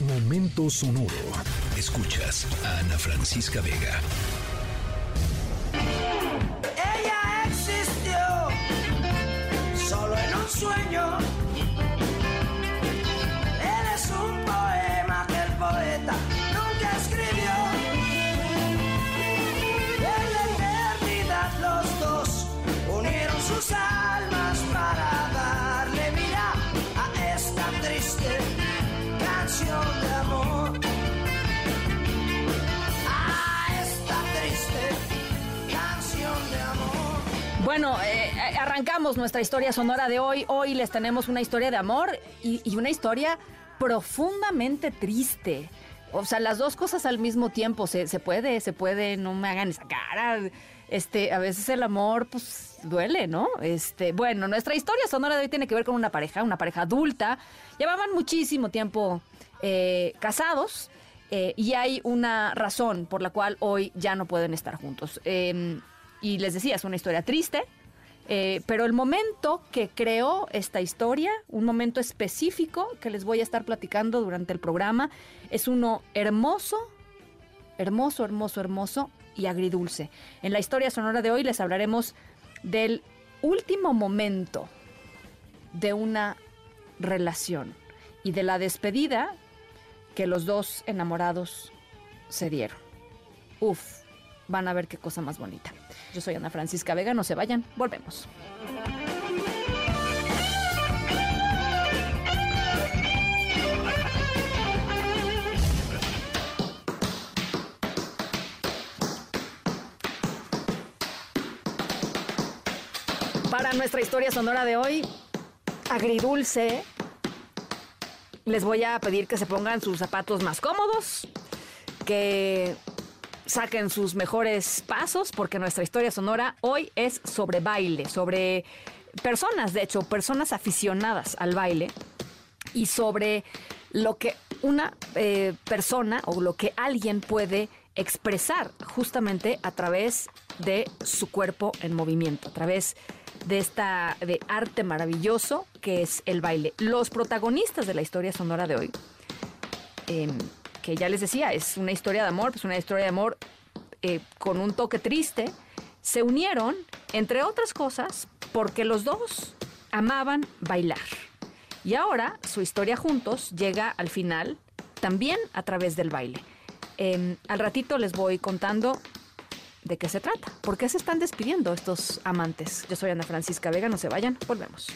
Momento sonoro. Escuchas a Ana Francisca Vega. Ella existió solo en un sueño. Eres un poema que el poeta nunca escribió. En la eternidad los dos unieron sus almas para darle vida a esta triste canción de amor. A esta triste canción de amor. Bueno, eh, eh, arrancamos nuestra historia sonora de hoy. Hoy les tenemos una historia de amor y una historia profundamente triste. O sea, las dos cosas al mismo tiempo. Se, se puede, se puede, no me hagan esa cara. Este, a veces el amor, pues, duele, ¿no? Este, bueno, nuestra historia sonora de hoy tiene que ver con una pareja, una pareja adulta. Llevaban muchísimo tiempo eh, casados. eh, y hay una razón por la cual hoy ya no pueden estar juntos. Eh, y les decía, es una historia triste, eh, pero el momento que creó esta historia, un momento específico que les voy a estar platicando durante el programa, es uno hermoso, hermoso, hermoso, hermoso y agridulce. En la historia sonora de hoy les hablaremos del último momento de una relación y de la despedida que los dos enamorados se dieron. Uf, van a ver qué cosa más bonita. Yo soy Ana Francisca Vega, no se vayan, volvemos. Para nuestra historia sonora de hoy, agridulce, les voy a pedir que se pongan sus zapatos más cómodos, que saquen sus mejores pasos, porque nuestra historia sonora hoy es sobre baile, sobre personas, de hecho, personas aficionadas al baile y sobre lo que una eh, persona o lo que alguien puede expresar justamente a través de su cuerpo en movimiento, a través de esta de arte maravilloso que es el baile. Los protagonistas de la historia sonora de hoy, eh, que ya les decía, es una historia de amor, pues una historia de amor eh, con un toque triste, se unieron, entre otras cosas, porque los dos amaban bailar. Y ahora su historia juntos llega al final también a través del baile. Eh, al ratito les voy contando de qué se trata, por qué se están despidiendo estos amantes. Yo soy Ana Francisca Vega, no se vayan, volvemos.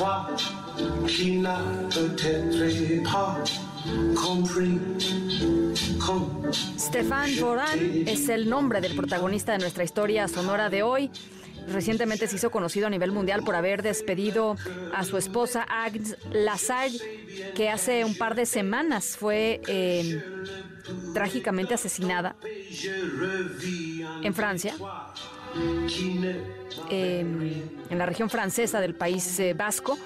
Toi qui pas Stefan Voran es el nombre del protagonista de nuestra historia sonora de hoy. Recientemente se hizo conocido a nivel mundial por haber despedido a su esposa Agnes Lassalle, que hace un par de semanas fue eh, trágicamente asesinada en Francia, eh, en la región francesa del país eh, vasco,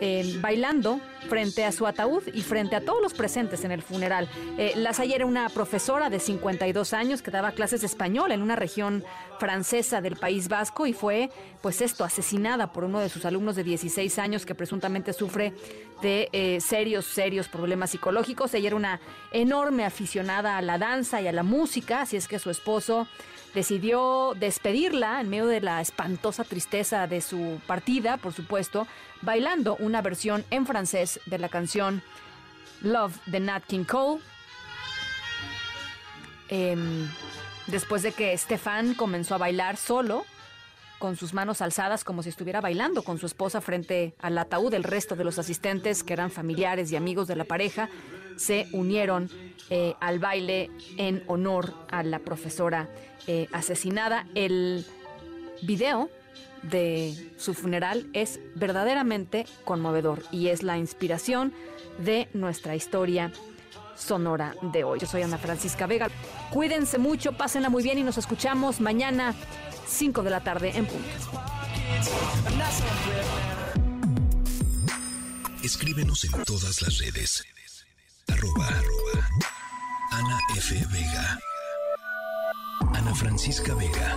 eh, bailando frente a su ataúd y frente a todos los presentes en el funeral. Eh, era una profesora de 52 años que daba clases de español en una región francesa del País Vasco y fue, pues esto, asesinada por uno de sus alumnos de 16 años que presuntamente sufre de eh, serios, serios problemas psicológicos. Ella era una enorme aficionada a la danza y a la música, así es que su esposo decidió despedirla en medio de la espantosa tristeza de su partida, por supuesto, bailando una versión en francés de la canción Love de Nat King Cole. Em, después de que Stefan comenzó a bailar solo, con sus manos alzadas como si estuviera bailando con su esposa frente al ataúd, el resto de los asistentes, que eran familiares y amigos de la pareja, se unieron eh, al baile en honor a la profesora eh, asesinada. El video de su funeral es verdaderamente conmovedor y es la inspiración de nuestra historia sonora de hoy. Yo soy Ana Francisca Vega. Cuídense mucho, pásenla muy bien y nos escuchamos mañana 5 de la tarde en punto. Escríbenos en todas las redes. Arroba. Ana F. Vega. Ana Francisca Vega.